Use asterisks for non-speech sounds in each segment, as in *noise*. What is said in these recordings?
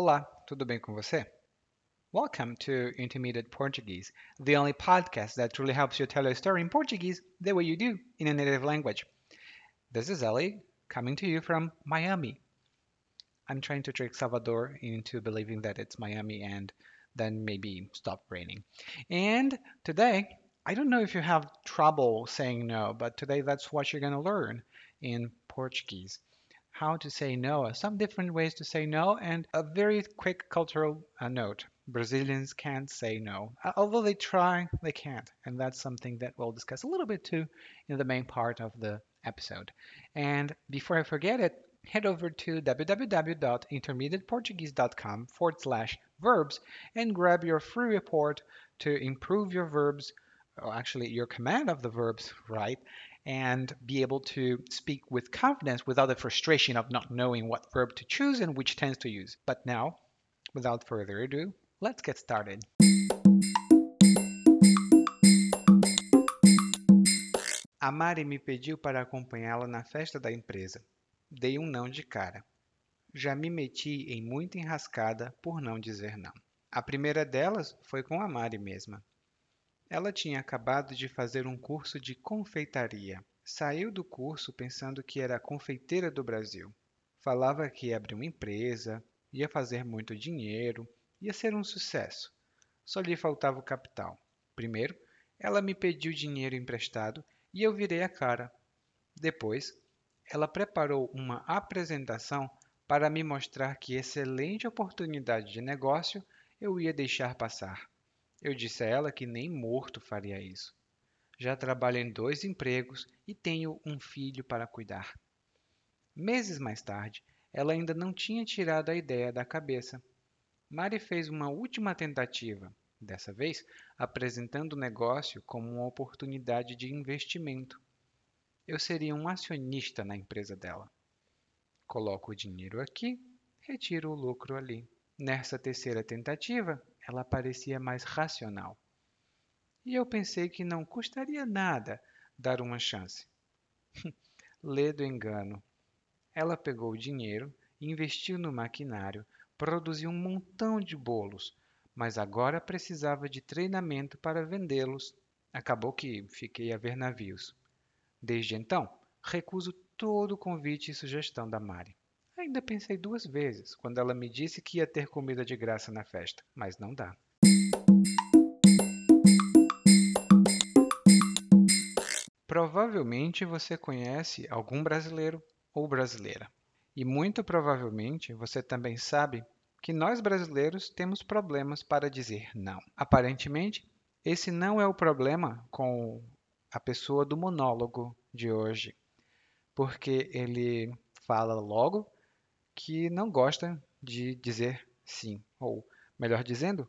Olá, tudo bem com você? Welcome to Intermediate Portuguese, the only podcast that truly helps you tell a story in Portuguese the way you do in a native language. This is Ellie, coming to you from Miami. I'm trying to trick Salvador into believing that it's Miami and then maybe stop raining. And today, I don't know if you have trouble saying no, but today that's what you're going to learn in Portuguese. How to say no, some different ways to say no, and a very quick cultural uh, note. Brazilians can't say no. Uh, although they try, they can't. And that's something that we'll discuss a little bit too in the main part of the episode. And before I forget it, head over to www.intermediateportuguese.com forward slash verbs and grab your free report to improve your verbs, or actually your command of the verbs, right? And be able to speak with confidence without the frustration of not knowing what verb to choose and which tense to use. But now, without further ado, let's get started. A Mari me pediu para acompanhá-la na festa da empresa. Dei um não de cara. Já me meti em muita enrascada por não dizer não. A primeira delas foi com a Mari mesma. Ela tinha acabado de fazer um curso de confeitaria. Saiu do curso pensando que era a confeiteira do Brasil. Falava que ia abrir uma empresa, ia fazer muito dinheiro, ia ser um sucesso. Só lhe faltava o capital. Primeiro, ela me pediu dinheiro emprestado e eu virei a cara. Depois, ela preparou uma apresentação para me mostrar que excelente oportunidade de negócio eu ia deixar passar. Eu disse a ela que nem morto faria isso. Já trabalho em dois empregos e tenho um filho para cuidar. Meses mais tarde, ela ainda não tinha tirado a ideia da cabeça. Mari fez uma última tentativa, dessa vez apresentando o negócio como uma oportunidade de investimento. Eu seria um acionista na empresa dela. Coloco o dinheiro aqui, retiro o lucro ali. Nessa terceira tentativa, ela parecia mais racional. E eu pensei que não custaria nada dar uma chance. *laughs* Ledo engano. Ela pegou o dinheiro, investiu no maquinário, produziu um montão de bolos, mas agora precisava de treinamento para vendê-los. Acabou que fiquei a ver navios. Desde então, recuso todo convite e sugestão da Mari. Ainda pensei duas vezes quando ela me disse que ia ter comida de graça na festa, mas não dá. Provavelmente você conhece algum brasileiro ou brasileira. E muito provavelmente você também sabe que nós brasileiros temos problemas para dizer não. Aparentemente, esse não é o problema com a pessoa do monólogo de hoje, porque ele fala logo que não gosta de dizer sim, ou melhor dizendo,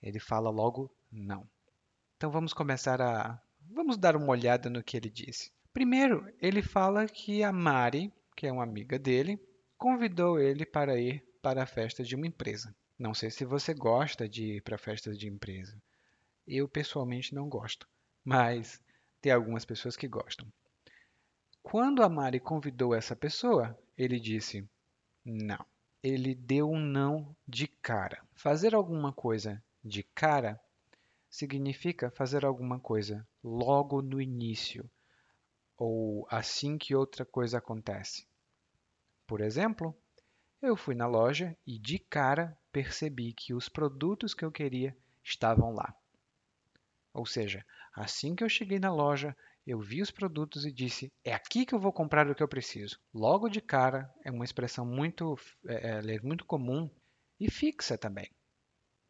ele fala logo não. Então vamos começar a vamos dar uma olhada no que ele disse. Primeiro, ele fala que a Mari, que é uma amiga dele, convidou ele para ir para a festa de uma empresa. Não sei se você gosta de ir para festas de empresa. Eu pessoalmente não gosto, mas tem algumas pessoas que gostam. Quando a Mari convidou essa pessoa, ele disse não. Ele deu um não de cara. Fazer alguma coisa de cara significa fazer alguma coisa logo no início ou assim que outra coisa acontece. Por exemplo, eu fui na loja e de cara percebi que os produtos que eu queria estavam lá. Ou seja, assim que eu cheguei na loja, eu vi os produtos e disse: é aqui que eu vou comprar o que eu preciso. Logo de cara é uma expressão muito, é, é muito comum e fixa também.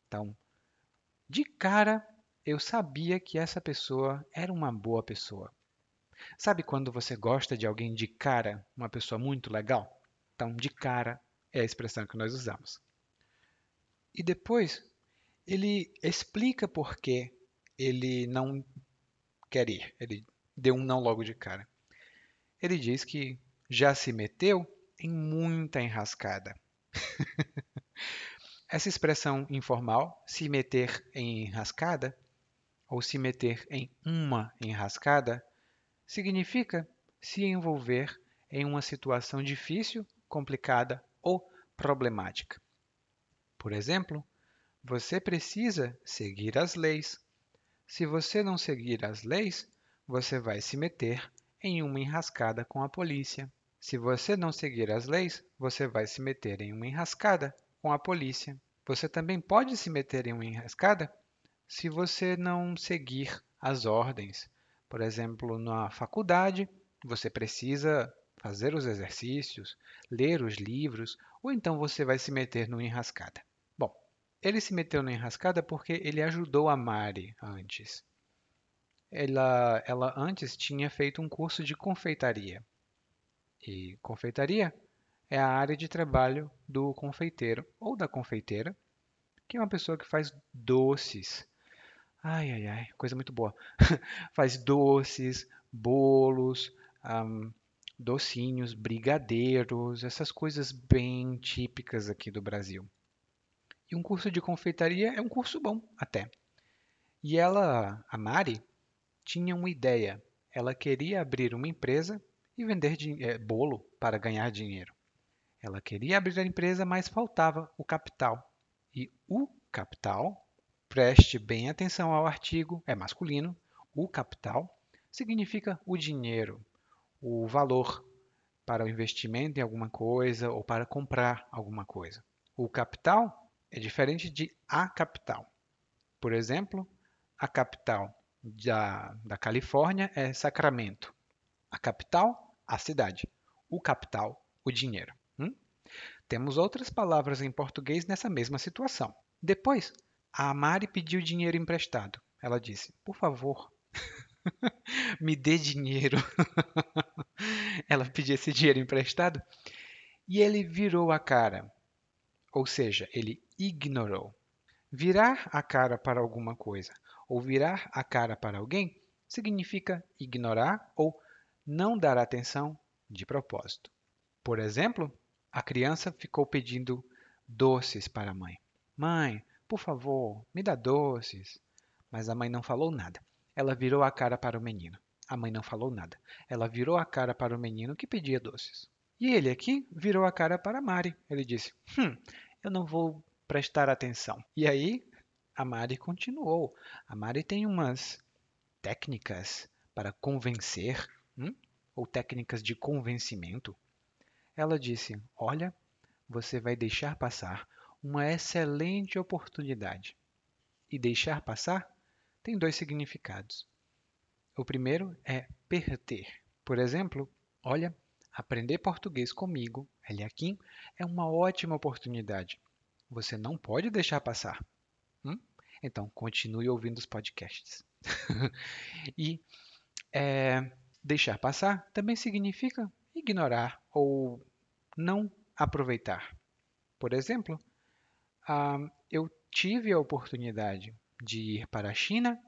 Então, de cara eu sabia que essa pessoa era uma boa pessoa. Sabe quando você gosta de alguém de cara, uma pessoa muito legal? Então, de cara é a expressão que nós usamos. E depois ele explica por que ele não quer ir. Ele deu um não logo de cara. Ele diz que já se meteu em muita enrascada. *laughs* Essa expressão informal, se meter em enrascada, ou se meter em uma enrascada, significa se envolver em uma situação difícil, complicada ou problemática. Por exemplo, você precisa seguir as leis. Se você não seguir as leis, você vai se meter em uma enrascada com a polícia. Se você não seguir as leis, você vai se meter em uma enrascada com a polícia. Você também pode se meter em uma enrascada se você não seguir as ordens. Por exemplo, na faculdade, você precisa fazer os exercícios, ler os livros, ou então você vai se meter numa enrascada. Bom, ele se meteu na enrascada porque ele ajudou a Mari antes. Ela, ela antes tinha feito um curso de confeitaria. E confeitaria é a área de trabalho do confeiteiro ou da confeiteira, que é uma pessoa que faz doces. Ai, ai, ai, coisa muito boa. *laughs* faz doces, bolos, um, docinhos, brigadeiros, essas coisas bem típicas aqui do Brasil. E um curso de confeitaria é um curso bom até. E ela, a Mari, tinha uma ideia. Ela queria abrir uma empresa e vender é, bolo para ganhar dinheiro. Ela queria abrir a empresa, mas faltava o capital. E o capital, preste bem atenção ao artigo, é masculino. O capital significa o dinheiro, o valor para o investimento em alguma coisa ou para comprar alguma coisa. O capital é diferente de a capital. Por exemplo, a capital da, da Califórnia é Sacramento. A capital, a cidade. O capital, o dinheiro. Hum? Temos outras palavras em português nessa mesma situação. Depois, a Mari pediu dinheiro emprestado. Ela disse: Por favor, *laughs* me dê dinheiro. *laughs* Ela pediu esse dinheiro emprestado e ele virou a cara. Ou seja, ele ignorou. Virar a cara para alguma coisa ou virar a cara para alguém significa ignorar ou não dar atenção de propósito. Por exemplo, a criança ficou pedindo doces para a mãe. Mãe, por favor, me dá doces. Mas a mãe não falou nada. Ela virou a cara para o menino. A mãe não falou nada. Ela virou a cara para o menino que pedia doces. E ele aqui virou a cara para Mari. Ele disse: Hum, eu não vou prestar atenção. E aí a Mari continuou. A Mari tem umas técnicas para convencer, hum? ou técnicas de convencimento. Ela disse: Olha, você vai deixar passar uma excelente oportunidade. E deixar passar tem dois significados. O primeiro é perder. Por exemplo, olha, aprender português comigo, Eliakim, é uma ótima oportunidade. Você não pode deixar passar. Então, continue ouvindo os podcasts. *laughs* e é, deixar passar também significa ignorar ou não aproveitar. Por exemplo, ah, eu tive a oportunidade de ir para a China,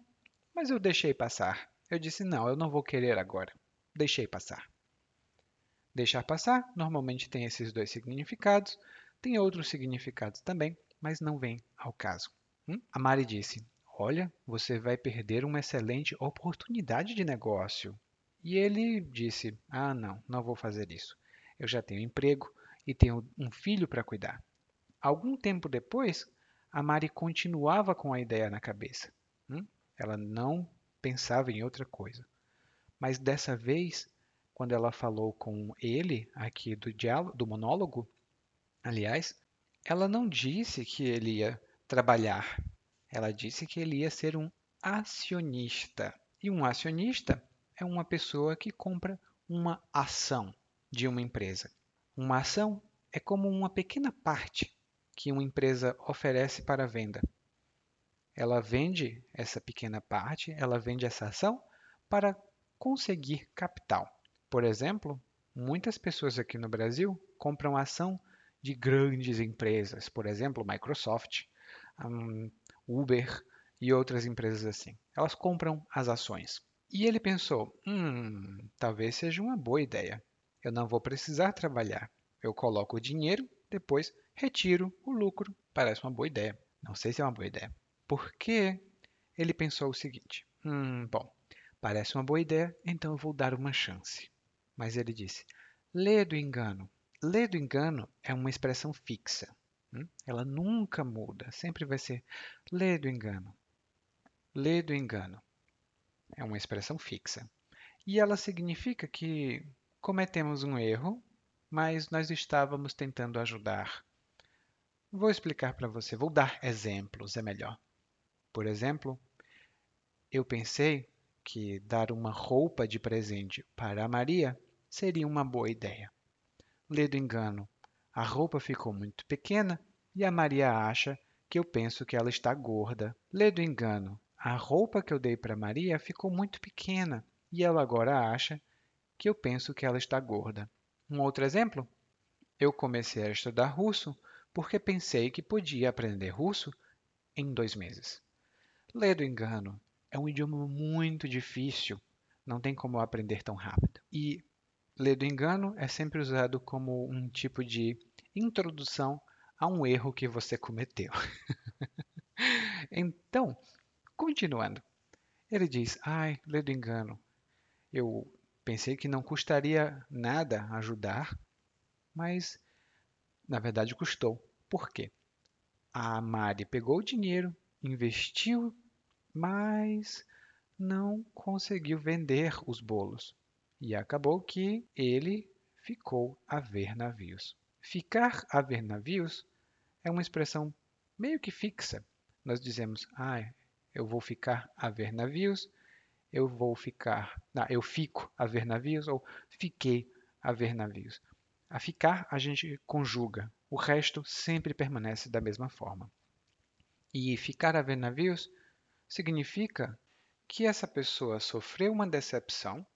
mas eu deixei passar. Eu disse: não, eu não vou querer agora. Deixei passar. Deixar passar normalmente tem esses dois significados, tem outros significados também, mas não vem ao caso. Hum? A Mari disse: Olha, você vai perder uma excelente oportunidade de negócio. E ele disse: Ah, não, não vou fazer isso. Eu já tenho emprego e tenho um filho para cuidar. Algum tempo depois, a Mari continuava com a ideia na cabeça. Hum? Ela não pensava em outra coisa. Mas dessa vez, quando ela falou com ele aqui do diálogo, do monólogo, aliás, ela não disse que ele ia trabalhar. Ela disse que ele ia ser um acionista. E um acionista é uma pessoa que compra uma ação de uma empresa. Uma ação é como uma pequena parte que uma empresa oferece para venda. Ela vende essa pequena parte, ela vende essa ação para conseguir capital. Por exemplo, muitas pessoas aqui no Brasil compram ação de grandes empresas, por exemplo, Microsoft, um, Uber e outras empresas assim. Elas compram as ações. E ele pensou: hum, talvez seja uma boa ideia. Eu não vou precisar trabalhar. Eu coloco o dinheiro, depois retiro o lucro. Parece uma boa ideia. Não sei se é uma boa ideia. Porque ele pensou o seguinte: hum, bom, parece uma boa ideia, então eu vou dar uma chance. Mas ele disse: lê do engano. Lê do engano é uma expressão fixa. Hum? Ela nunca muda, sempre vai ser lê do engano. Lê do engano. É uma expressão fixa. E ela significa que cometemos um erro, mas nós estávamos tentando ajudar. Vou explicar para você, vou dar exemplos, é melhor. Por exemplo, eu pensei que dar uma roupa de presente para a Maria seria uma boa ideia. Lê do engano, a roupa ficou muito pequena e a Maria acha que eu penso que ela está gorda. Lê do engano, a roupa que eu dei para Maria ficou muito pequena e ela agora acha que eu penso que ela está gorda. Um outro exemplo? Eu comecei a estudar russo porque pensei que podia aprender russo em dois meses. Lê do engano. É um idioma muito difícil, não tem como aprender tão rápido. E ler do engano é sempre usado como um tipo de introdução a um erro que você cometeu. *laughs* então, continuando. Ele diz: Ai, lê do engano. Eu pensei que não custaria nada ajudar, mas na verdade custou. Por quê? A Mari pegou o dinheiro, investiu mas não conseguiu vender os bolos. E acabou que ele ficou a ver navios. Ficar a ver navios é uma expressão meio que fixa. Nós dizemos, ah, eu vou ficar a ver navios, eu vou ficar, não, eu fico a ver navios ou fiquei a ver navios. A ficar a gente conjuga, o resto sempre permanece da mesma forma. E ficar a ver navios significa que essa pessoa sofreu uma decepção,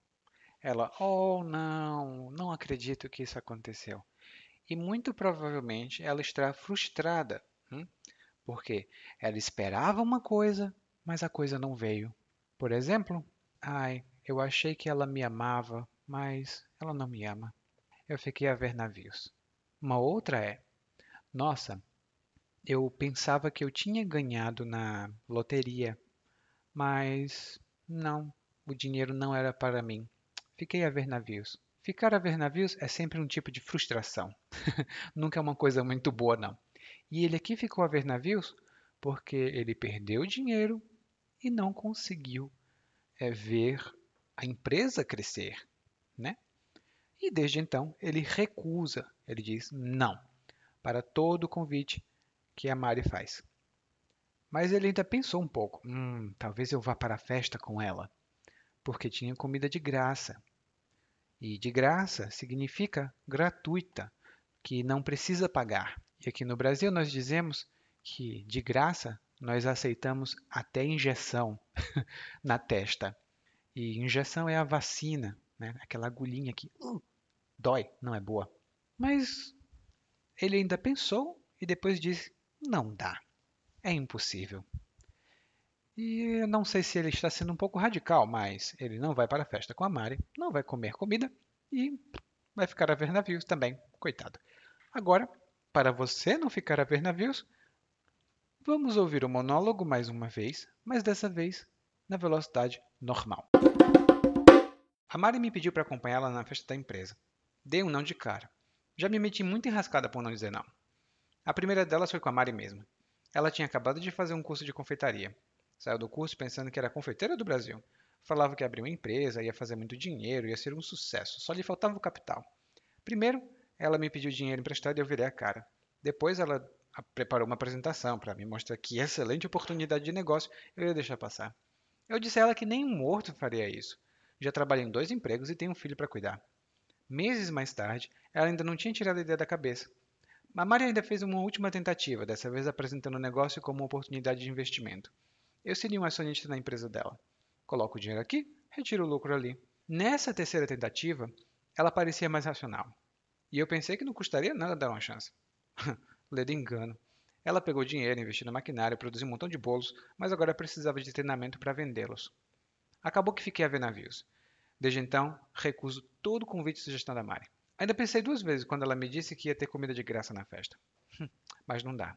ela, oh não, não acredito que isso aconteceu. E muito provavelmente ela está frustrada, hum? porque ela esperava uma coisa, mas a coisa não veio. Por exemplo, ai, eu achei que ela me amava, mas ela não me ama. Eu fiquei a ver navios. Uma outra é, nossa, eu pensava que eu tinha ganhado na loteria, mas não, o dinheiro não era para mim. Fiquei a ver navios. Ficar a ver navios é sempre um tipo de frustração. *laughs* Nunca é uma coisa muito boa, não. E ele aqui ficou a ver navios porque ele perdeu dinheiro e não conseguiu é, ver a empresa crescer, né? E desde então ele recusa, ele diz não para todo o convite que a Mari faz. Mas ele ainda pensou um pouco: hum, talvez eu vá para a festa com ela, porque tinha comida de graça. E de graça significa gratuita, que não precisa pagar. E aqui no Brasil nós dizemos que de graça nós aceitamos até injeção *laughs* na testa. E injeção é a vacina, né? aquela agulhinha que uh, dói, não é boa. Mas ele ainda pensou e depois disse: não dá é impossível. E não sei se ele está sendo um pouco radical, mas ele não vai para a festa com a Mari, não vai comer comida e vai ficar a ver navios também, coitado. Agora, para você não ficar a ver navios, vamos ouvir o monólogo mais uma vez, mas dessa vez na velocidade normal. A Mari me pediu para acompanhá-la na festa da empresa. Dei um não de cara. Já me meti muito enrascada por não dizer não. A primeira delas foi com a Mari mesmo. Ela tinha acabado de fazer um curso de confeitaria. Saiu do curso pensando que era confeiteira do Brasil. Falava que abriu uma empresa, ia fazer muito dinheiro, ia ser um sucesso, só lhe faltava o capital. Primeiro, ela me pediu dinheiro emprestado e eu virei a cara. Depois, ela preparou uma apresentação para me mostrar que excelente oportunidade de negócio eu ia deixar passar. Eu disse a ela que nem um morto faria isso. Já trabalhei em dois empregos e tenho um filho para cuidar. Meses mais tarde, ela ainda não tinha tirado a ideia da cabeça. A Mari ainda fez uma última tentativa, dessa vez apresentando o negócio como uma oportunidade de investimento. Eu seria um acionista na empresa dela. Coloco o dinheiro aqui, retiro o lucro ali. Nessa terceira tentativa, ela parecia mais racional. E eu pensei que não custaria nada dar uma chance. *laughs* Ledo engano. Ela pegou dinheiro, investiu na maquinária, produziu um montão de bolos, mas agora precisava de treinamento para vendê-los. Acabou que fiquei a ver navios. Desde então, recuso todo convite de sugestão da Mari. Ainda pensei duas vezes quando ela me disse que ia ter comida de graça na festa. *laughs* Mas não dá.